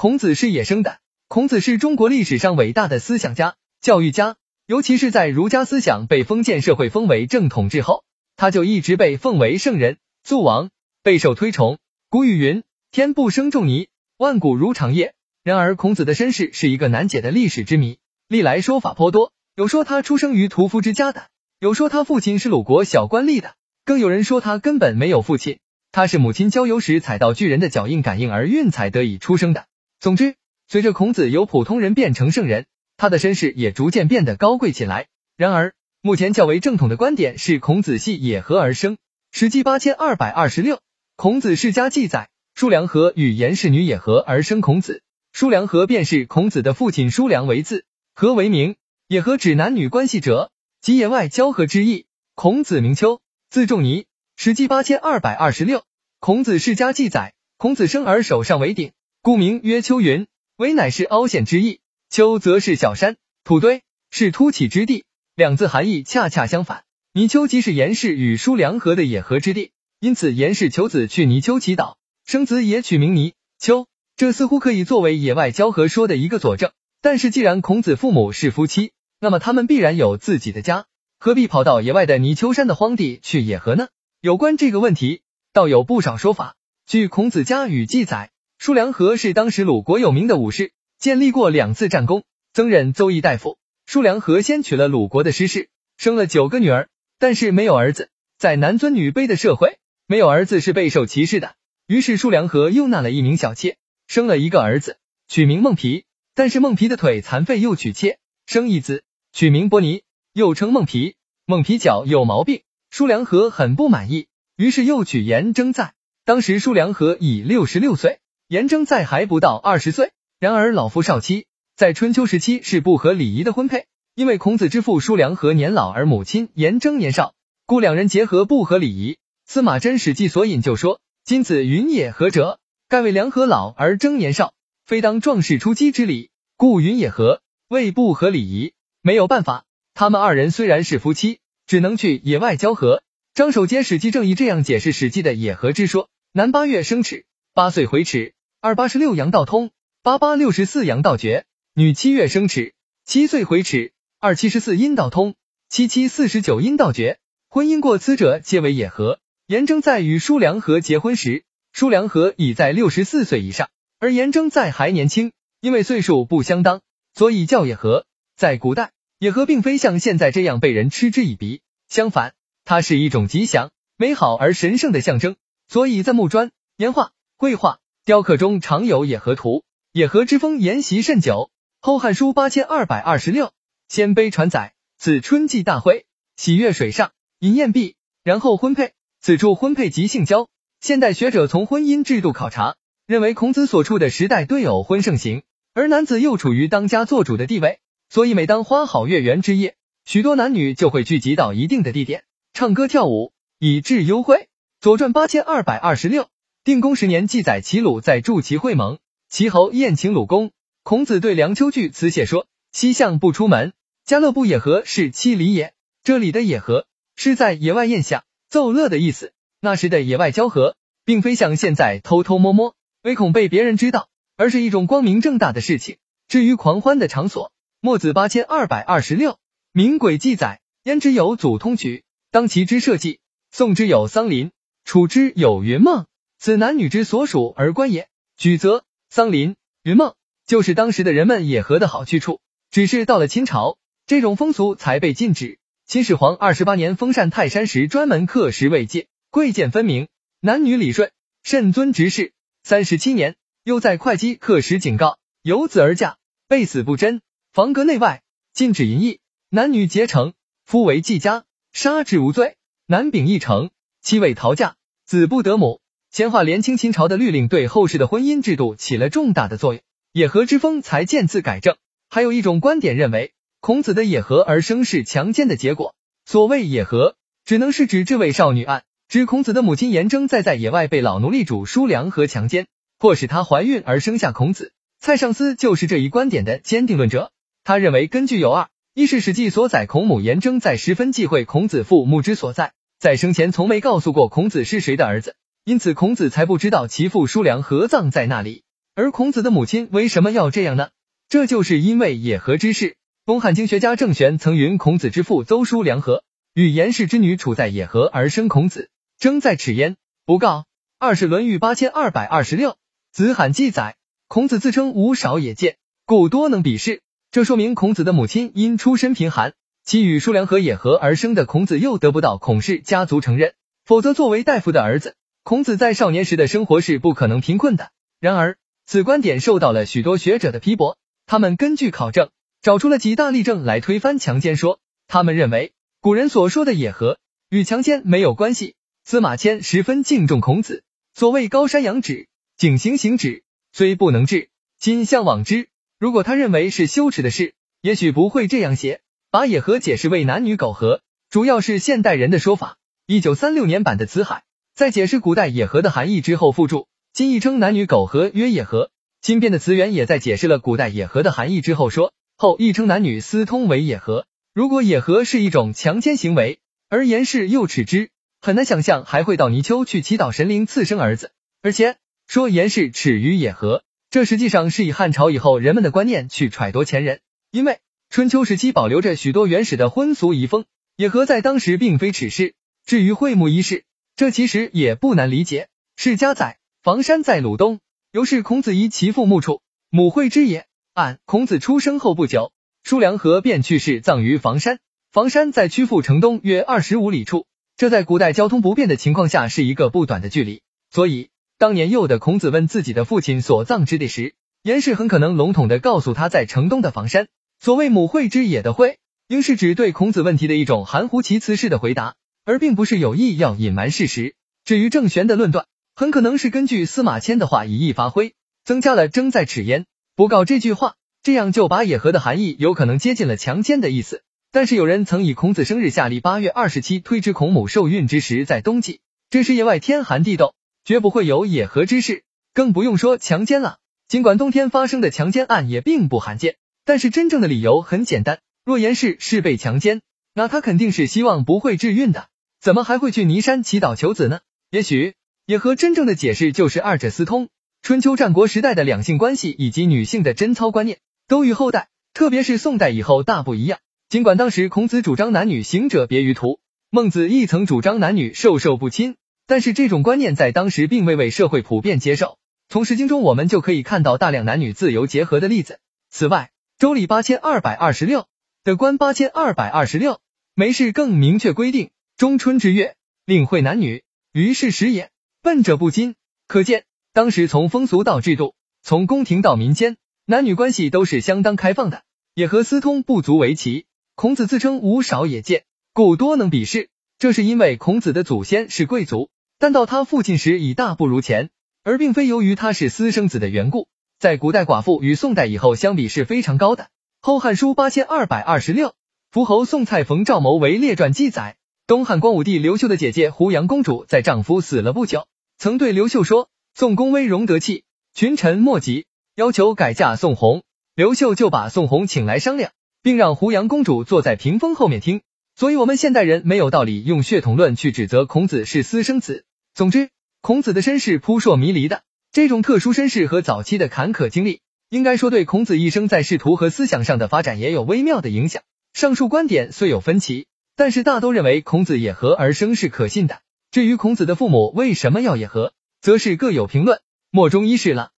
孔子是野生的。孔子是中国历史上伟大的思想家、教育家，尤其是在儒家思想被封建社会封为正统之后，他就一直被奉为圣人、祖王，备受推崇。古语云：“天不生仲尼，万古如长夜。”然而，孔子的身世是一个难解的历史之谜，历来说法颇多。有说他出生于屠夫之家的，有说他父亲是鲁国小官吏的，更有人说他根本没有父亲。他是母亲郊游时踩到巨人的脚印感应而运才得以出生的。总之，随着孔子由普通人变成圣人，他的身世也逐渐变得高贵起来。然而，目前较为正统的观点是孔子系野合而生。史记八千二百二十六，孔子世家记载，叔良和与颜氏女野合而生孔子。叔良和便是孔子的父亲，叔良为字，和为名，野合指男女关系者，即野外交合之意。孔子名丘，字仲尼。史记八千二百二十六，孔子世家记载，孔子生而手上为鼎，故名曰丘云。为乃是凹陷之意，丘则是小山土堆，是凸起之地。两字含义恰恰相反。泥丘即是颜氏与叔良合的野合之地，因此颜氏求子去泥丘祈祷，生子也取名泥丘。这似乎可以作为野外交合说的一个佐证。但是既然孔子父母是夫妻，那么他们必然有自己的家，何必跑到野外的泥丘山的荒地去野合呢？有关这个问题，倒有不少说法。据《孔子家语》记载，叔良和是当时鲁国有名的武士，建立过两次战功，曾任邹邑大夫。叔良和先娶了鲁国的师氏，生了九个女儿，但是没有儿子。在男尊女卑的社会，没有儿子是备受歧视的。于是叔良和又纳了一名小妾，生了一个儿子，取名孟皮。但是孟皮的腿残废，又娶妾，生一子，取名伯尼，又称孟皮。孟皮脚有毛病。叔良和很不满意，于是又娶颜征在。当时叔良和已六十六岁，颜征在还不到二十岁。然而老夫少妻，在春秋时期是不合礼仪的婚配，因为孔子之父叔良和年老，而母亲颜征年少，故两人结合不合礼仪。司马真《史记》所引就说：“今子云也合者，盖为良和老而征年少，非当壮士出击之礼，故云也合，谓不合礼仪。”没有办法，他们二人虽然是夫妻。只能去野外交合。张守节《史记正义》这样解释《史记》的野合之说：男八月生齿，八岁回齿，二八十六阳道通，八八六十四阳道绝；女七月生齿，七岁回齿，二七十四阴道通，七七四十九阴道绝。婚姻过此者，皆为野合。颜征在与舒良和结婚时，舒良和已在六十四岁以上，而颜征在还年轻，因为岁数不相当，所以叫野合。在古代。野合并非像现在这样被人嗤之以鼻，相反，它是一种吉祥、美好而神圣的象征。所以在木砖、岩画、绘画、雕刻中常有野合图。野合之风沿袭甚久，《后汉书》八千二百二十六，鲜卑传载：此春季大会，喜悦水上，饮宴毕，然后婚配。此处婚配即性交。现代学者从婚姻制度考察，认为孔子所处的时代对偶婚盛行，而男子又处于当家做主的地位。所以，每当花好月圆之夜，许多男女就会聚集到一定的地点，唱歌跳舞，以致幽会。《左传》八千二百二十六，定公十年记载，齐鲁在筑齐会盟，齐侯宴请鲁公。孔子对梁丘据辞谢说：“西向不出门，家乐不野合，是妻礼也。”这里的野合是在野外宴享奏乐的意思。那时的野外交合，并非像现在偷偷摸摸，唯恐被别人知道，而是一种光明正大的事情。至于狂欢的场所，墨子八千二百二十六，名轨记载：焉之有祖通曲，当其之社稷；宋之有桑林，楚之有云梦。此男女之所属而观也。举则桑林、云梦，就是当时的人们野合的好去处。只是到了清朝，这种风俗才被禁止。秦始皇二十八年封禅泰山时，专门刻石为戒，贵贱分明，男女礼顺，慎尊执事。三十七年，又在会稽刻石警告：有子而嫁，被死不贞。房阁内外禁止淫逸，男女结成，夫为继家，杀之无罪。男秉一成，妻为逃嫁，子不得母。乾化连清秦朝的律令对后世的婚姻制度起了重大的作用，野合之风才渐次改正。还有一种观点认为，孔子的野合而生是强奸的结果。所谓野合，只能是指这位少女案，指孔子的母亲颜征在在野外被老奴隶主叔良和强奸，迫使她怀孕而生下孔子。蔡尚思就是这一观点的坚定论者。他认为根据有二：一是《史记》所载，孔母颜征在十分忌讳孔子父母之所在，在生前从没告诉过孔子是谁的儿子，因此孔子才不知道其父叔良合葬在那里；而孔子的母亲为什么要这样呢？这就是因为野合之事。东汉经学家郑玄曾云：孔子之父邹叔良和与颜氏之女处在野合而生孔子，征在齿焉，不告。二是《论语》八千二百二十六，子罕记载，孔子自称无少也见，故多能比试。这说明孔子的母亲因出身贫寒，其与叔良和野合而生的孔子又得不到孔氏家族承认，否则作为大夫的儿子，孔子在少年时的生活是不可能贫困的。然而，此观点受到了许多学者的批驳，他们根据考证。找出了几大例证来推翻强奸说，他们认为古人所说的野合与强奸没有关系。司马迁十分敬重孔子，所谓高山仰止，景行行止，虽不能至，今向往之。如果他认为是羞耻的事，也许不会这样写，把野合解释为男女苟合，主要是现代人的说法。一九三六年版的《辞海》在解释古代野合的含义之后附注，今亦称男女苟合曰野合。新编的词源也在解释了古代野合的含义之后说。后亦称男女私通为野合。如果野合是一种强奸行为，而颜氏又耻之，很难想象还会到泥鳅去祈祷神灵赐生儿子。而且说颜氏耻于野合，这实际上是以汉朝以后人们的观念去揣度前人。因为春秋时期保留着许多原始的婚俗遗风，野合在当时并非耻事。至于会幕一事，这其实也不难理解。世家在房山，在鲁东，由是孔子疑其父墓处，母会之也。按孔子出生后不久，叔良和便去世，葬于房山。房山在曲阜城东约二十五里处，这在古代交通不便的情况下是一个不短的距离。所以，当年幼的孔子问自己的父亲所葬之地时，颜氏很可能笼统的告诉他在城东的房山。所谓母会之也的会，应是指对孔子问题的一种含糊其辞式的回答，而并不是有意要隐瞒事实。至于郑玄的论断，很可能是根据司马迁的话以意发挥，增加了争在齿焉。不告这句话，这样就把野合的含义有可能接近了强奸的意思。但是有人曾以孔子生日夏历八月二十七推知孔母受孕之时在冬季，这时野外天寒地冻，绝不会有野合之事，更不用说强奸了。尽管冬天发生的强奸案也并不罕见，但是真正的理由很简单：若言氏是被强奸，那他肯定是希望不会致孕的，怎么还会去尼山祈祷求子呢？也许也和真正的解释就是二者私通。春秋战国时代的两性关系以及女性的贞操观念，都与后代，特别是宋代以后大不一样。尽管当时孔子主张男女行者别于途，孟子亦曾主张男女授受不亲，但是这种观念在当时并未为社会普遍接受。从《诗经》中我们就可以看到大量男女自由结合的例子。此外，《周礼》八千二百二十六的官八千二百二十六没事更明确规定：中春之月，令会男女，于是时也，笨者不禁。可见。当时从风俗到制度，从宫廷到民间，男女关系都是相当开放的，也和私通不足为奇。孔子自称无少也见，故多能比试。这是因为孔子的祖先是贵族，但到他父亲时已大不如前，而并非由于他是私生子的缘故。在古代，寡妇与宋代以后相比是非常高的。《后汉书》八千二百二十六，伏侯宋蔡冯赵谋为列传记载，东汉光武帝刘秀的姐姐胡杨公主在丈夫死了不久，曾对刘秀说。宋公威容得气，群臣莫及，要求改嫁宋弘。刘秀就把宋弘请来商量，并让胡杨公主坐在屏风后面听。所以，我们现代人没有道理用血统论去指责孔子是私生子。总之，孔子的身世扑朔迷离的，这种特殊身世和早期的坎坷经历，应该说对孔子一生在仕途和思想上的发展也有微妙的影响。上述观点虽有分歧，但是大都认为孔子野合而生是可信的。至于孔子的父母为什么要野合？则是各有评论，莫衷一是了。